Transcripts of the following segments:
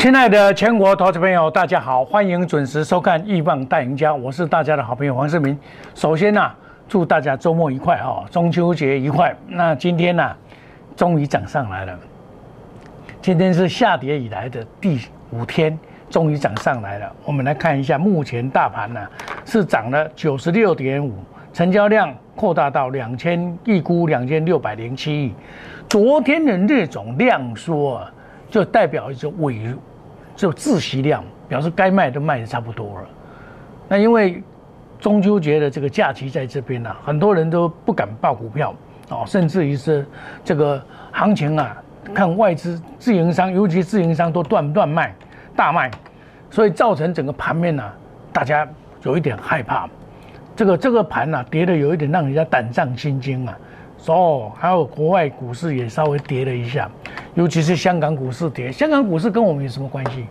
亲爱的全国投资朋友，大家好，欢迎准时收看《亿万大赢家》，我是大家的好朋友黄世明。首先呢、祝大家周末愉快哦，中秋节愉快。那今天呢、终于涨上来了。今天是下跌以来的第五天，终于涨上来了。我们来看一下，目前大盘呢是涨了九十六点五，成交量扩大到两千亿估两千六百零七亿。昨天的那种量缩，就代表一种尾，就窒息量，表示该卖都卖的差不多了。那因为中秋节的这个假期在这边呢、啊，很多人都不敢报股票哦，甚至于是这个行情啊，看外资自营商，尤其自营商都断断卖、大卖，所以造成整个盘面呢、啊，大家有一点害怕。这个这个盘呢、啊，跌的有一点让人家胆战心惊啊。哦，还有国外股市也稍微跌了一下，尤其是香港股市跌。香港股市跟我们有什么关系？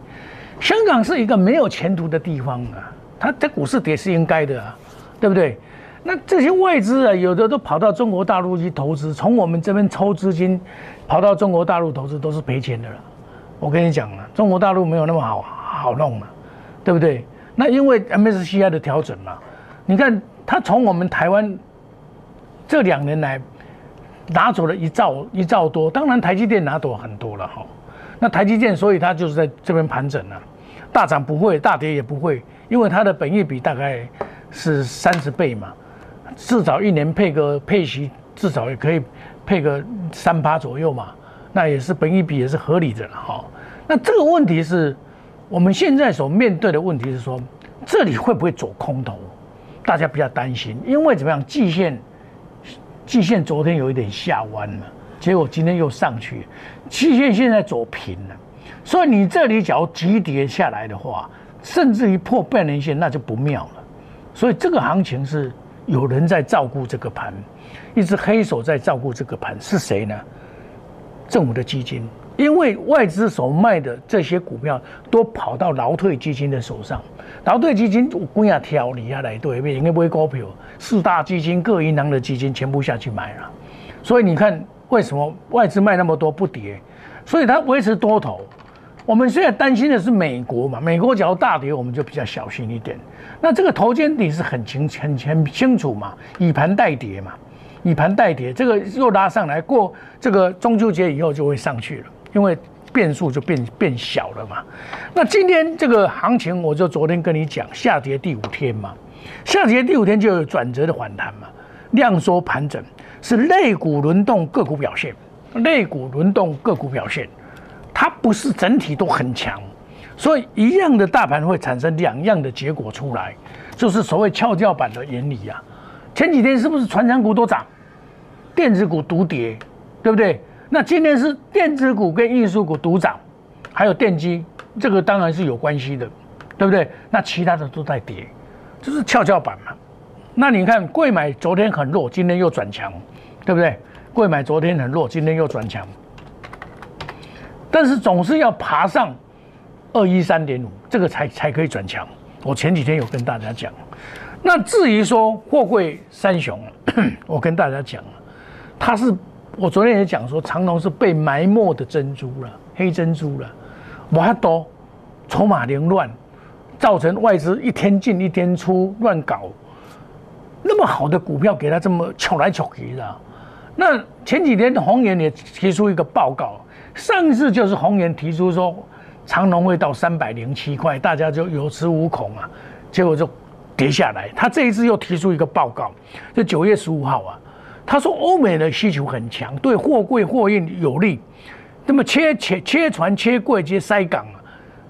香港是一个没有前途的地方啊，它它股市跌是应该的啊，对不对？那这些外资啊，有的都跑到中国大陆去投资，从我们这边抽资金，跑到中国大陆投资都是赔钱的了。我跟你讲了，中国大陆没有那么好好弄嘛，对不对？那因为 MSCI 的调整嘛，你看它从我们台湾这两年来。拿走了一兆一兆多，当然台积电拿走很多了哈。那台积电，所以它就是在这边盘整了，大涨不会，大跌也不会，因为它的本益比大概是三十倍嘛，至少一年配个配息，至少也可以配个三八左右嘛，那也是本益比也是合理的了哈。那这个问题是我们现在所面对的问题是说，这里会不会走空头？大家比较担心，因为怎么样，季线。季线昨天有一点下弯了，结果今天又上去，季线现在走平了，所以你这里只要急跌下来的话，甚至于破半年线，那就不妙了。所以这个行情是有人在照顾这个盘，一只黑手在照顾这个盘，是谁呢？政府的基金，因为外资所卖的这些股票都跑到劳退基金的手上。劳退基金有几啊条理下来对，应该买股票，四大基金、各银行的基金全部下去买了，所以你看为什么外资卖那么多不跌？所以它维持多头。我们现在担心的是美国嘛，美国只要大跌，我们就比较小心一点。那这个头肩底是很清很很清楚嘛，以盘代跌嘛，以盘代跌，这个又拉上来，过这个中秋节以后就会上去了，因为。变数就变变小了嘛。那今天这个行情，我就昨天跟你讲，下跌第五天嘛，下跌第五天就有转折的反弹嘛，量缩盘整是类股轮动个股表现，类股轮动个股表现，它不是整体都很强，所以一样的大盘会产生两样的结果出来，就是所谓跷跷板的原理呀、啊。前几天是不是传产股都涨，电子股独跌，对不对？那今天是电子股跟运输股独涨，还有电机，这个当然是有关系的，对不对？那其他的都在跌，就是跷跷板嘛。那你看贵买昨天很弱，今天又转强，对不对？贵买昨天很弱，今天又转强，但是总是要爬上二一三点五，这个才才可以转强。我前几天有跟大家讲，那至于说货柜三雄，我跟大家讲了它是。我昨天也讲说，长隆是被埋没的珍珠了，黑珍珠了，我还多，筹码凌乱，造成外资一天进一天出，乱搞。那么好的股票给他这么抢来抢去的。那前几天宏源也提出一个报告，上次就是宏源提出说长隆会到三百零七块，大家就有恃无恐啊，结果就跌下来。他这一次又提出一个报告，就九月十五号啊。他说，欧美的需求很强，对货柜货运有利。那么切切切船、切柜、接塞港啊，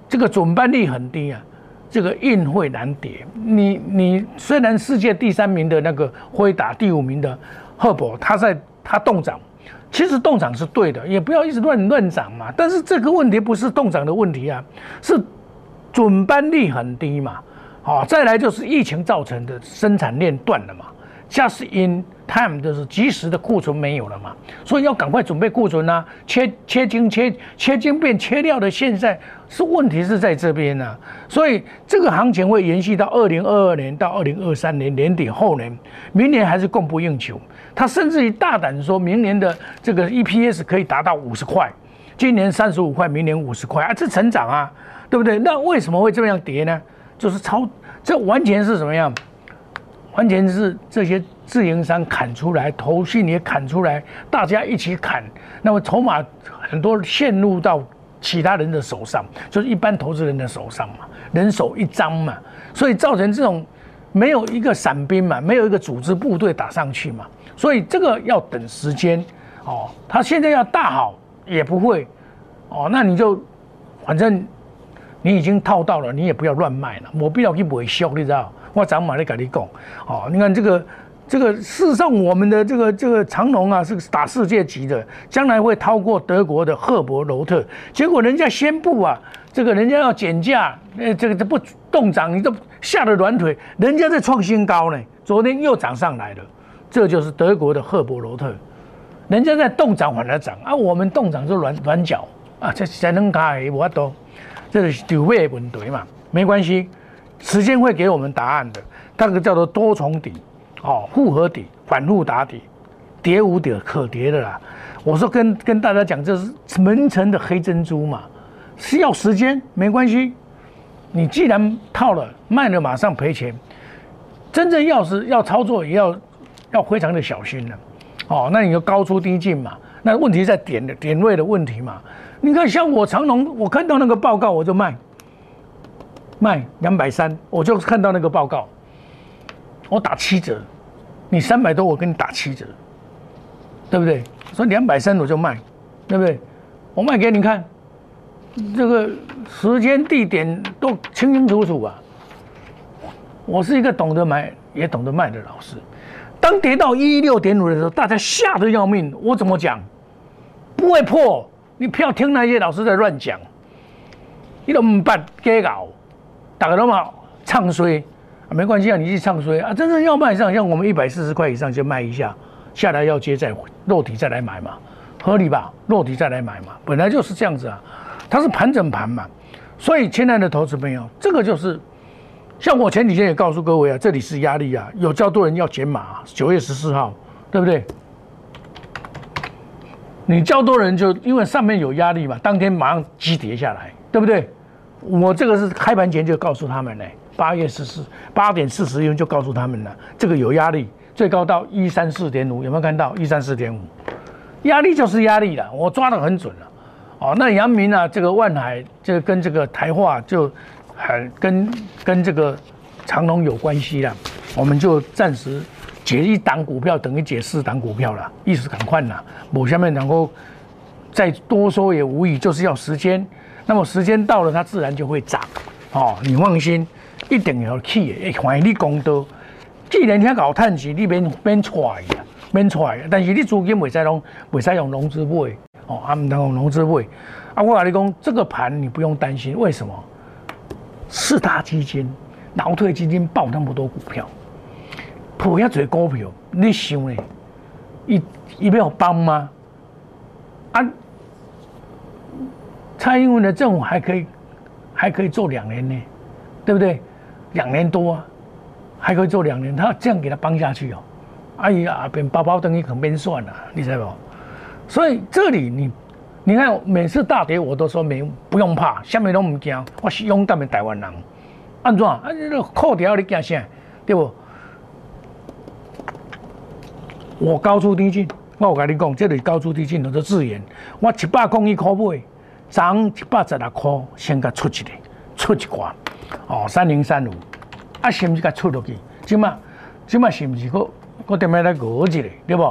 这个准班率很低啊，这个运会难跌。你你虽然世界第三名的那个辉达，第五名的赫伯，他在他动涨，其实动涨是对的，也不要一直乱乱涨嘛。但是这个问题不是动涨的问题啊，是准班率很低嘛。好，再来就是疫情造成的生产链断了嘛。Just in time 就是及时的库存没有了嘛，所以要赶快准备库存啊，切切晶切切晶片切料的现在是问题是在这边呢、所以这个行情会延续到二零二二年到二零二三年年底后年，明年还是供不应求，他甚至于大胆说明年的这个 EPS 可以达到五十块，今年三十五块，明年五十块啊，这成长啊，对不对？那为什么会这样跌呢？就是超，这完全是什么样？完全是这些自营商砍出来，头信也砍出来，大家一起砍，那么筹码很多陷入到其他人的手上，就是一般投资人的手上嘛，人手一张嘛，所以造成这种没有一个伞兵嘛，没有一个组织部队打上去嘛，所以这个要等时间哦。他现在要大好也不会哦，那你就反正你已经套到了，你也不要乱卖了，没必要去维修，你知道。我早马来跟你讲，哦，你看这个，这个事实上我们的这个这个长龙啊是打世界级的，将来会超过德国的赫伯罗特。结果人家宣布啊，这个人家要减价，呃，这个这不动涨，你都吓得软腿。人家在创新高呢，昨天又涨上来了，这就是德国的赫伯罗特。人家在动涨反而涨啊，我们动涨就软软脚啊，这才能开我多，这是九倍问题嘛，没关系。时间会给我们答案的，那个叫做多重底，哦，复合底，反复打底，跌无底可跌的啦。我说跟跟大家讲，这是门城的黑珍珠嘛，是要时间，没关系。你既然套了，卖了马上赔钱。真正要是要操作，也要要非常的小心了。哦，那你就高出低进嘛。那问题在点的点位的问题嘛。你看，像我长隆，我看到那个报告我就卖。卖两百三，我就看到那个报告，我打七折，你三百多，我给你打七折，对不对？说两百三我就卖，对不对？我卖给你看，这个时间地点都清清楚楚啊。我是一个懂得买也懂得卖的老师。当跌到一六点五的时候，大家吓得要命。我怎么讲？不会破，你不要听那些老师在乱讲，你都唔办假搞。打个嘛唱衰啊，没关系啊，你去唱衰啊，真正要卖上，像我们一百四十块以上就卖一下，下来要接再落底再来买嘛，合理吧？落底再来买嘛，本来就是这样子啊，它是盘整盘嘛，所以亲爱的投资朋友，这个就是像我前几天也告诉各位啊，这里是压力啊，有较多人要减码，九月十四号，对不对？你较多人就因为上面有压力嘛，当天马上急跌下来，对不对？我这个是开盘前就告诉他们嘞，八月十四八点四十分就告诉他们了，这个有压力，最高到一三四点五，有没有看到一三四点五？压力就是压力了，我抓得很准了。哦，那阳明啊，这个万海，这跟这个台化就很跟跟这个长隆有关系了，我们就暂时解一档股票等于解四档股票了，意思赶快了，某下面能够再多说也无益，就是要时间。那么时间到了，它自然就会涨，哦，你放心，一定要去的，欢迎你公道。既然遐搞碳息，你免免出来呀，免出来。但是你资金袂使用，袂使用融资买，哦，啊，唔能用融资买。啊，我跟你讲，这个盘你不用担心，为什么？四大基金、劳退基金报那么多股票，破遐侪股票，你想呢？一一要帮吗？啊？蔡英文的政府还可以，还可以做两年呢，对不对？两年多啊，还可以做两年。他这样给他帮下去哦，哎呀，变包包等于可边算了，你知道不？所以这里你，你看每次大跌我都说没不用怕，下面都唔惊，我是勇敢的台湾人。安怎？啊，你个扣掉你惊啥？对不？我高出低进，我有跟你讲，这里高出低进都是自然。我七百公一可买。涨一百十六块，先甲出一个，出一挂，哦，三零三五，啊，是毋是甲出落去？即嘛，即嘛是毋是个个点样来过一个，对不？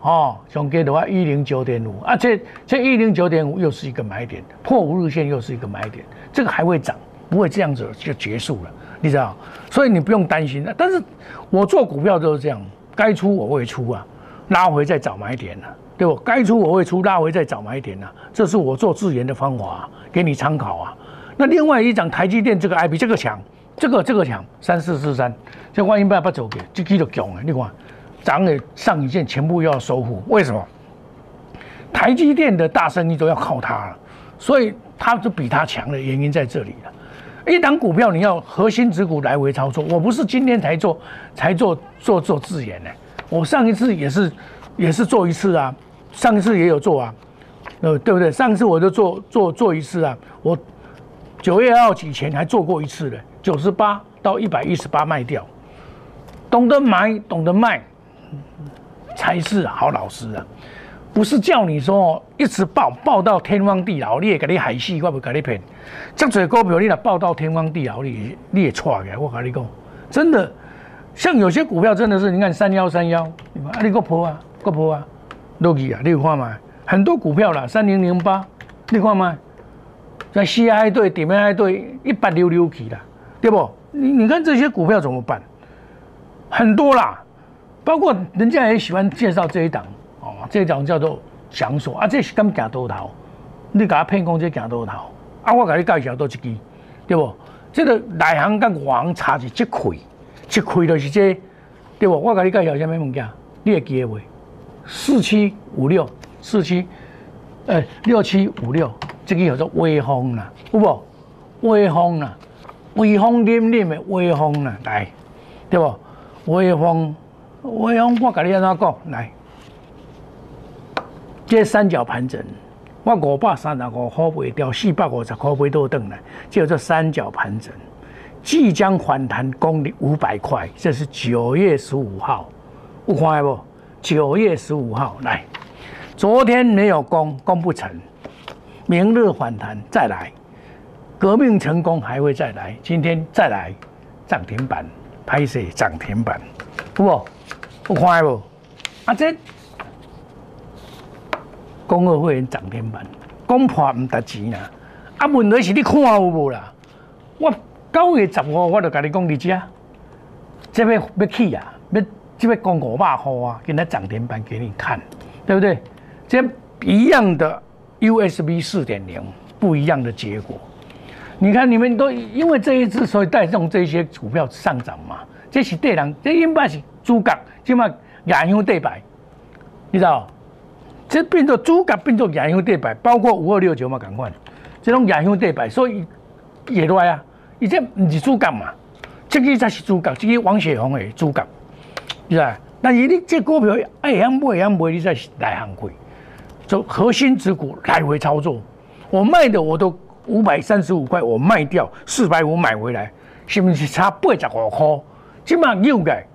哦，上价的话一零九点五，啊，这这一零九点五又是一个买点，破五日线又是一个买点，这个还会涨，不会这样子就结束了，你知道？所以你不用担心。但是我做股票就是这样，该出我会出啊，拉回再找买点啊。对不？该出我会出，拉回再找买点呐。这是我做自研的方法，给你参考啊。那另外一张台积电这个 I P 这个强，这个这个强，三四四三，这万一不不走给，这几就强了。你看，涨的上影线全部要收复，为什么？台积电的大生意都要靠它了，所以它就比它强的原因在这里了。一档股票你要核心持股来回操作，我不是今天才做才做做做自研的，我上一次也是也是做一次啊。上一次也有做啊，呃，对不对？上一次我就做做做一次啊，我九月二号以前还做过一次的，九十八到一百一十八卖掉，懂得买懂得卖才是好老师啊，不是叫你说一直报报到天荒地老，你也给你海戏，我不给你骗。这最股票你若报到天荒地老，你你也错嘅，我跟你讲，真的，像有些股票真的是，你看三幺三幺，啊你个破啊，个破啊，落去啊，你有看吗？很多股票啦，三零零八，你看吗？在 C I 队、点 I 队一百六六起啦，对不？你你看这些股票怎么办？很多啦，包括人家也喜欢介绍这一档哦，这一档叫做享所啊，这是敢行多头，你给他骗讲这行多头。啊，我甲你介绍多一支，对不？这个内行跟外行差是一块，一开就是这，对不？我甲你介绍什么物件？你会记得袂？四七五六，四七，诶，六七五六，这个叫做微风啦，有无？微风啦，微风凛凛的微风啦，来，对不？微风，微风，我甲你安怎讲？来，这三角盘整。我五百三十五块卖掉，四百五十块卖倒等来，叫做三角盘整，即将反弹攻五百块。这是九月十五号，有看不？九月十五号来，昨天没有攻，攻不成，明日反弹再来，革命成功还会再来，今天再来涨停板，拍摄涨停板，有不？有看不？啊这。公二会员涨停板，讲破唔值钱啊！啊，问题是你看有无啦？我九月十五我就甲你讲你知，这边要起啊，要这边讲五百块啊，今天涨停板给你看，对不对？这一样的 USB 四点零，不一样的结果。你看你们都因为这一次，所以带动这些股票上涨嘛？这是对人，这应该是主角，起码亚香对白，你知道？这变做主角，变做亚香对白，包括五二六九嘛，赶快，这种亚香对白，所以也来啊，伊这不是主角嘛，这个才是主角，这个王雪红的主角，是吧？但是你这股票爱想买想买，你在内行亏，就核心持股来回操作，我卖的我都五百三十五块，我卖掉四百五买回来，是不是差八十五块？起码又改，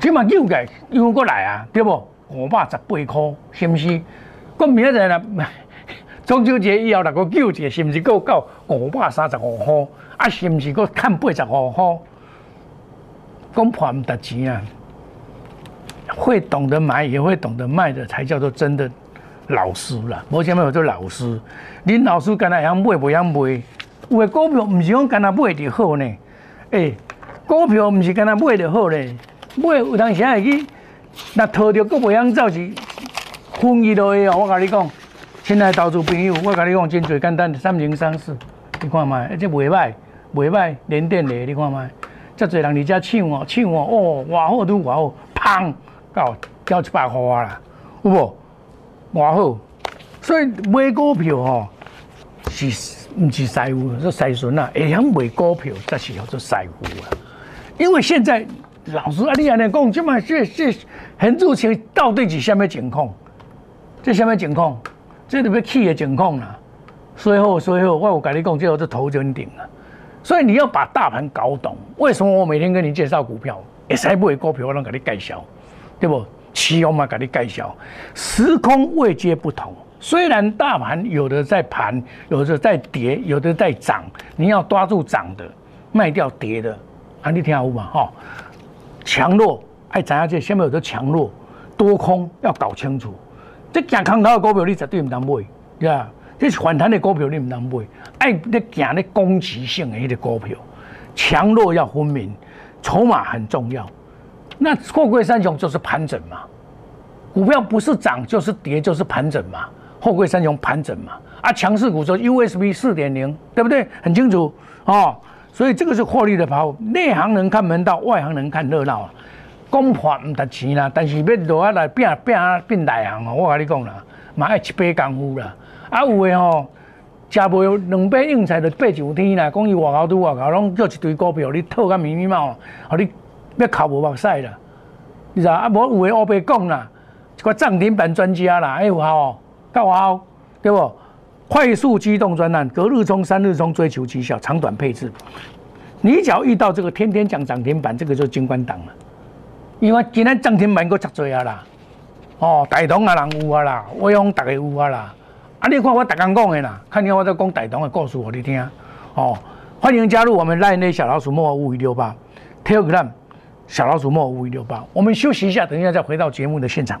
起码又改又过来啊，对不？五百十八块，是毋是？我明仔日啦，中秋节以后来个九节，是毋是够到五百三十五块？啊，是毋是够看八十五块？讲破唔值钱啊！会懂得买，也会懂得卖的，才叫做真的老师啦。无前面有做老师，恁老师干那样买，不样买？有的股票唔是讲干那买就好呢？诶，股票唔是干那买就好呢？买有当时会去。那套着佫袂晓走是分伊落去哦！我甲你讲，亲爱投资朋友，我甲你讲真最简单，三零三四，你看卖，而且袂歹，袂歹，连电的，你看卖，遮侪人伫遮抢哦，抢哦，哦，偌好都偌好，砰，到交一百块啦，有无？偌好，所以买股票吼是毋是师傅，是师孙啊，会晓买股票才是叫做师傅啊，因为现在。老师啊，你安尼讲，即卖这这很入情到底是虾米情况？这虾米情况？这里面气的情况啦。随后随后，我有跟你讲，这是头真顶了。所以你要把大盘搞懂。为什么我每天跟你介绍股票？会使买股票，我能给你介绍，对不？期货嘛，给你介绍。时空位阶不同，虽然大盘有的在盘，有的在跌，有的在涨，你要抓住涨的，卖掉跌的。啊，你听好嘛，哈。强弱爱知影这下面有得强弱多空要搞清楚。这行空头的股票你绝对唔能买，对吧？这是反弹的股票你唔能买。爱咧行咧攻击性的迄个股票，强弱要分明，筹码很重要。那货柜三雄就是盘整嘛，股票不是涨就是跌就是盘整嘛，货柜三雄盘整嘛。啊，强势股说 USB 四点零，对不对？很清楚哦。所以这个是获利的跑，内行人看门道，外行人看热闹啊。讲破唔值钱啦，但是要落下来变变变内行哦。我跟你讲啦，嘛爱一倍功夫啦。啊有的吼，食袂两百硬菜就爬上天啦。讲伊外口拄外口拢叫一堆股票，你套甲密密麻麻，互你要哭无目屎啦。你知啊？无有的乌白讲啦，一个涨停板专家啦，哎有效哦，干嘛？对不？快速机动专案，隔日冲、三日冲，追求绩效，长短配置。你只要遇到这个天天讲涨停板，这个就是金冠党了。因为今天涨停板够足多啊啦，哦，大同啊人有啊啦，我讲大家有啊啦。啊，你看我逐天讲的啦，看你我在讲大同的故事，我你听。哦，欢迎加入我们赖内小老鼠莫五五六八，Telegram 小老鼠莫五五六八。我们休息一下，等一下再回到节目的现场。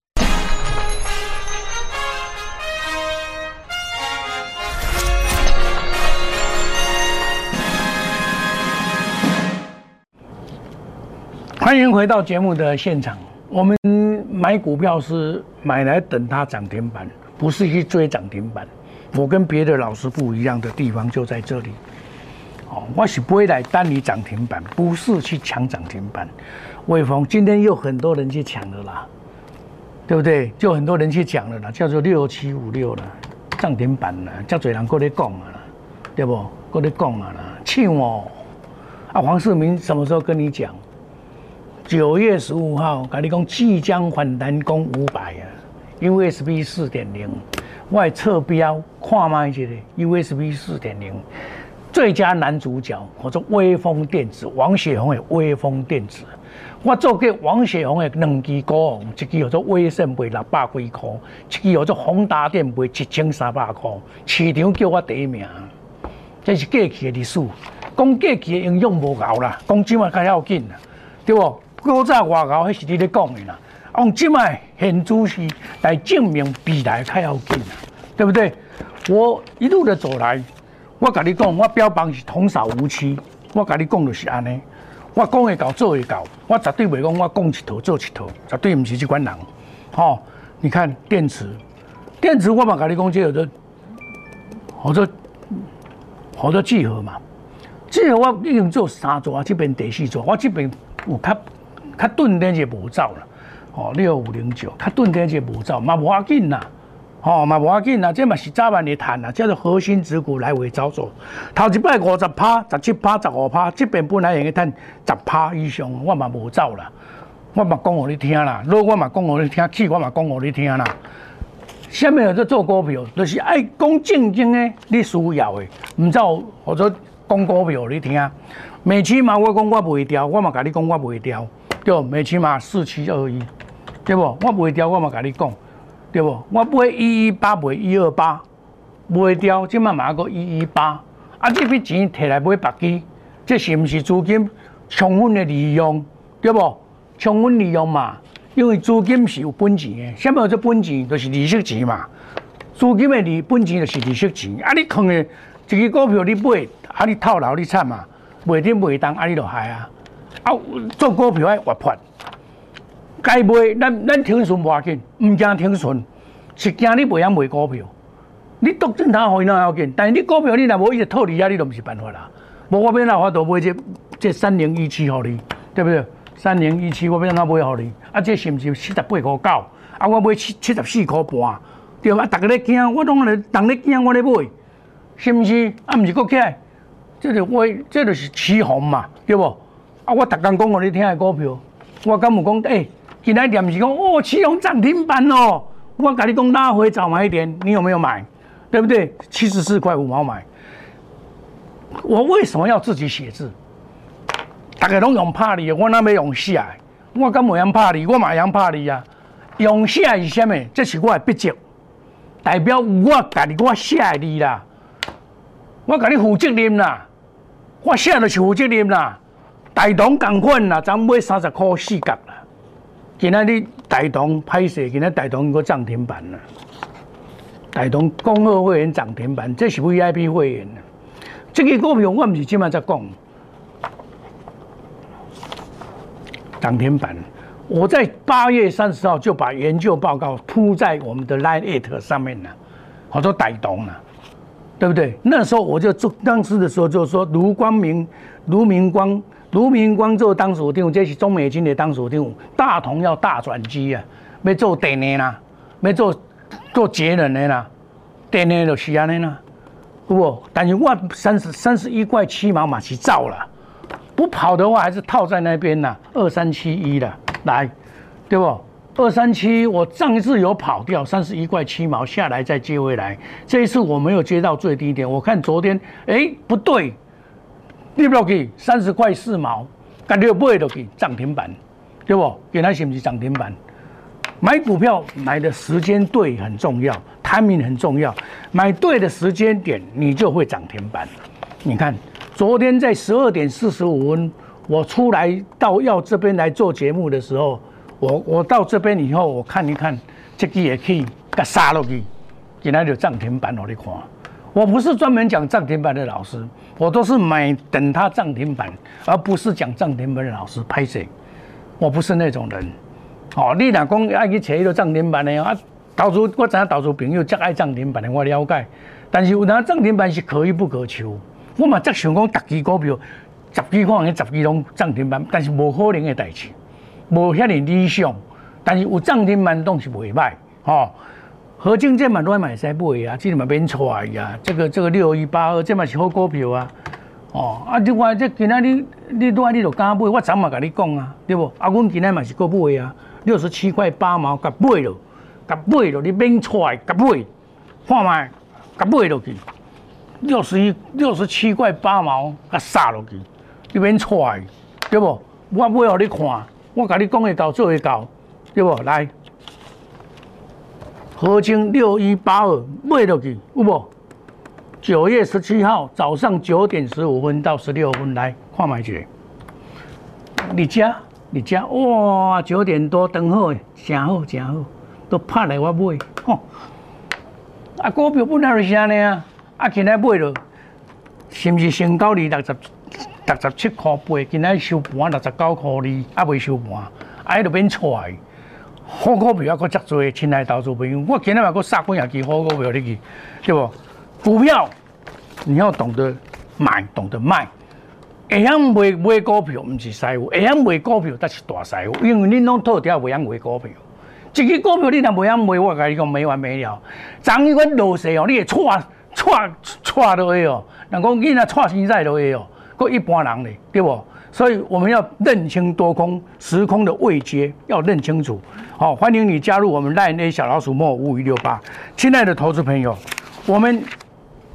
欢迎回到节目的现场。我们买股票是买来等它涨停板，不是去追涨停板。我跟别的老师不一样的地方就在这里。哦，我是不会来单你涨停板，不是去抢涨停板。魏峰今天又很多人去抢了啦，对不对？就很多人去抢了啦，叫做六七五六了，涨停板了，叫嘴人过来讲啊，对不？过来讲啊啦，抢哦！啊，黄世明什么时候跟你讲？九月十五号，跟你讲即将反弹攻五百啊，USB 四点零，外侧标看卖一下 USB 四点零，最佳男主角，或者威风电子，王雪红的威风电子，我做给王雪红的两支股，一支叫做威盛卖六百几块，一支叫做宏达电卖一千三百块，市场叫我第一名，这是过去的历史，讲过去的应用无够啦，讲今晚较要紧啦，对不？古早外交迄是你咧讲的啦，用即卖现主席来证明未来较要紧啦，对不对？我一路的走来，我甲你讲，我标榜是童叟无欺，我甲你讲就是安尼，我讲会到做会到，我绝对袂讲我讲一套做一套，绝对毋是即款人。吼，你看电池，电池我嘛甲你讲，即有的好多好多聚合嘛，聚合我已经做三座啊，这边第四座，我这边有较。较钝点就无走了，哦，六五零九，较钝点就无走，嘛无要紧呐，哦，嘛无要紧呐，这嘛是早晚的谈呐，叫做核心指股来回操作。头一摆五十趴、十七趴、十五趴，这边本来应该赚十趴以上，我嘛无走啦，我嘛讲互你听啦，如果我嘛讲互你听，气我嘛讲互你听啦。下面有在做股票，就是爱讲正经的，你需要的，唔走或者讲股票你听。每期嘛，我讲我袂调，我嘛甲你讲我袂调。对，每起码四七二一，对不？我卖掉，我嘛跟你讲，对不？我买一一八，卖一二八，卖掉，即嘛买个一一八。啊，这笔钱摕来买白机，这是毋是资金充分的利用？对不？充分利用嘛，因为资金是有本钱的，什么叫本钱？就是利息钱嘛。资金的利本钱就是利息钱。啊，你坑的一支股票你买，啊，你套牢你惨嘛，卖点卖当，啊，你就害啊。啊，做股票爱活泼，该卖咱咱停损无要紧，毋惊停损，是惊你袂晓卖股票。你独正他好哪要紧，但是你股票你若无一直套利啊，你都毋是办法啦。无我变哪法度买这这三零一七互你，对不对？三零一七我变哪买互你？啊，这是毋是七十八块九？啊，我买七七十四块半，对吧？啊，逐个咧惊，我拢咧，逐咧惊我咧买，是毋是？啊，毋是起来，这就我这就是起哄嘛，对不？我逐工讲我你听的股票，我敢有讲诶，今仔点是讲哦，启用涨停板哦。我甲你讲拉回早买一点，你有没有买？对不对？七十四块五毛买。我为什么要自己写字？大家拢用拍你，我那边用写。我敢袂用拍你，我嘛用拍你啊！用写是虾米？这是我的笔迹，代表我家己我写的你啦，我甲你负责任啦，我写就是负责任啦。大同共款啦，咱买三十块四角啦。今仔日大同拍摄，今仔大同个涨停板啦。大同公贺会员涨停板，这是 V I P 会员啊。这个股票我唔是今晚在讲，涨停板。我在八月三十号就把研究报告铺在我们的 Line It 上面了，我说大同了，对不对？那时候我就做当时的时候就说卢光明、卢明光。卢明光做当属长，这是中美金的当属长。大同要大转机啊，要做电的啦，要做做节能的啦，电的就是安尼啦，不？但是我三十三十一块七毛嘛是造了，不跑的话还是套在那边呐，二三七一的来，对不？二三七我上一次有跑掉三十一块七毛下来再接回来，这一次我没有接到最低点，我看昨天哎不对。你不要去三十块四毛，干脆买落去涨停板，对不？原来是不是涨停板？买股票买的时间对很重要，timing 很重要。买对的时间点，你就会涨停板。你看，昨天在十二点四十五分，我出来到要这边来做节目的时候，我我到这边以后，我看一看，这个也可以给杀落去，今天就涨停板，我你看。我不是专门讲涨停板的老师，我都是买等它涨停板，而不是讲涨停板的老师拍谁？我不是那种人。哦，你若讲爱去找迄个涨停板的啊，投资我知影投资朋友则爱涨停板的，我了解。但是有哪涨停板是可遇不可求。我嘛则想讲，逐支股票十几块，十几拢涨停板，但是无可能的代志，无遐尼理想。但是有涨停板拢是袂歹，吼。合金这嘛都买使买啊，这嘛免出来呀。这个这个六一八二，这嘛是好股票啊。哦，啊，另外这今仔日你多你就敢买，我早嘛甲你讲啊，对不？啊，阮今仔嘛是搁买啊，六十七块八毛，甲买了，甲买了，你免出来，甲买，看卖，甲买落去，六十一六十七块八毛，甲杀落去，你免出来，对不？我买互你看，我甲你讲会到做会到，对不？来。合金六一八二买落去有无？九月十七号早上九点十五分到十六分来看买去。你家你家哇，九点多等好诶，真好真好，都拍来我买。吼，啊股票本来就是安尼啊，啊今仔买了，是毋是升到二六十六十七块八？今仔收盘六十九块二，啊未收盘，啊迄度变来。好股票还佫遮多，亲爱投资朋友，我今日嘛佫杀几下支好股票入去，对不？股票你要懂得买，懂得卖。会晓卖卖股票，毋是师傅；会晓卖股票，才是大师傅。因为恁拢套条袂晓卖股票，一支股票你若袂晓卖，我甲你讲没完没了。昨昏阮落势哦，你会踹踹踹落去哦。人讲囡仔踹生仔落去哦，佫一般人咧，对不？所以我们要认清多空时空的位阶，要认清楚。好，欢迎你加入我们赖内小老鼠莫五五六八，亲爱的投资朋友，我们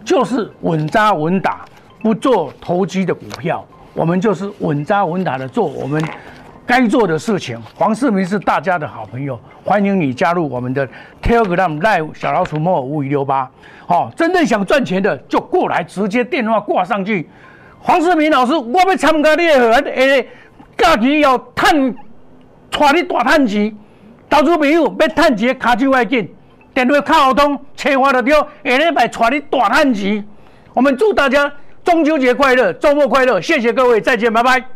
就是稳扎稳打，不做投机的股票，我们就是稳扎稳打的做我们该做的事情。黄世明是大家的好朋友，欢迎你加入我们的 Telegram 赖小老鼠莫五五六八。好，真正想赚钱的就过来，直接电话挂上去。黄世明老师，我要参加你的会员，诶，假期要趁，带你大趁钱。投资朋友要趁钱，卡就要紧，电话卡好通，车花得掉。下礼拜带你大趁钱。我们祝大家中秋节快乐，周末快乐，谢谢各位，再见，拜拜。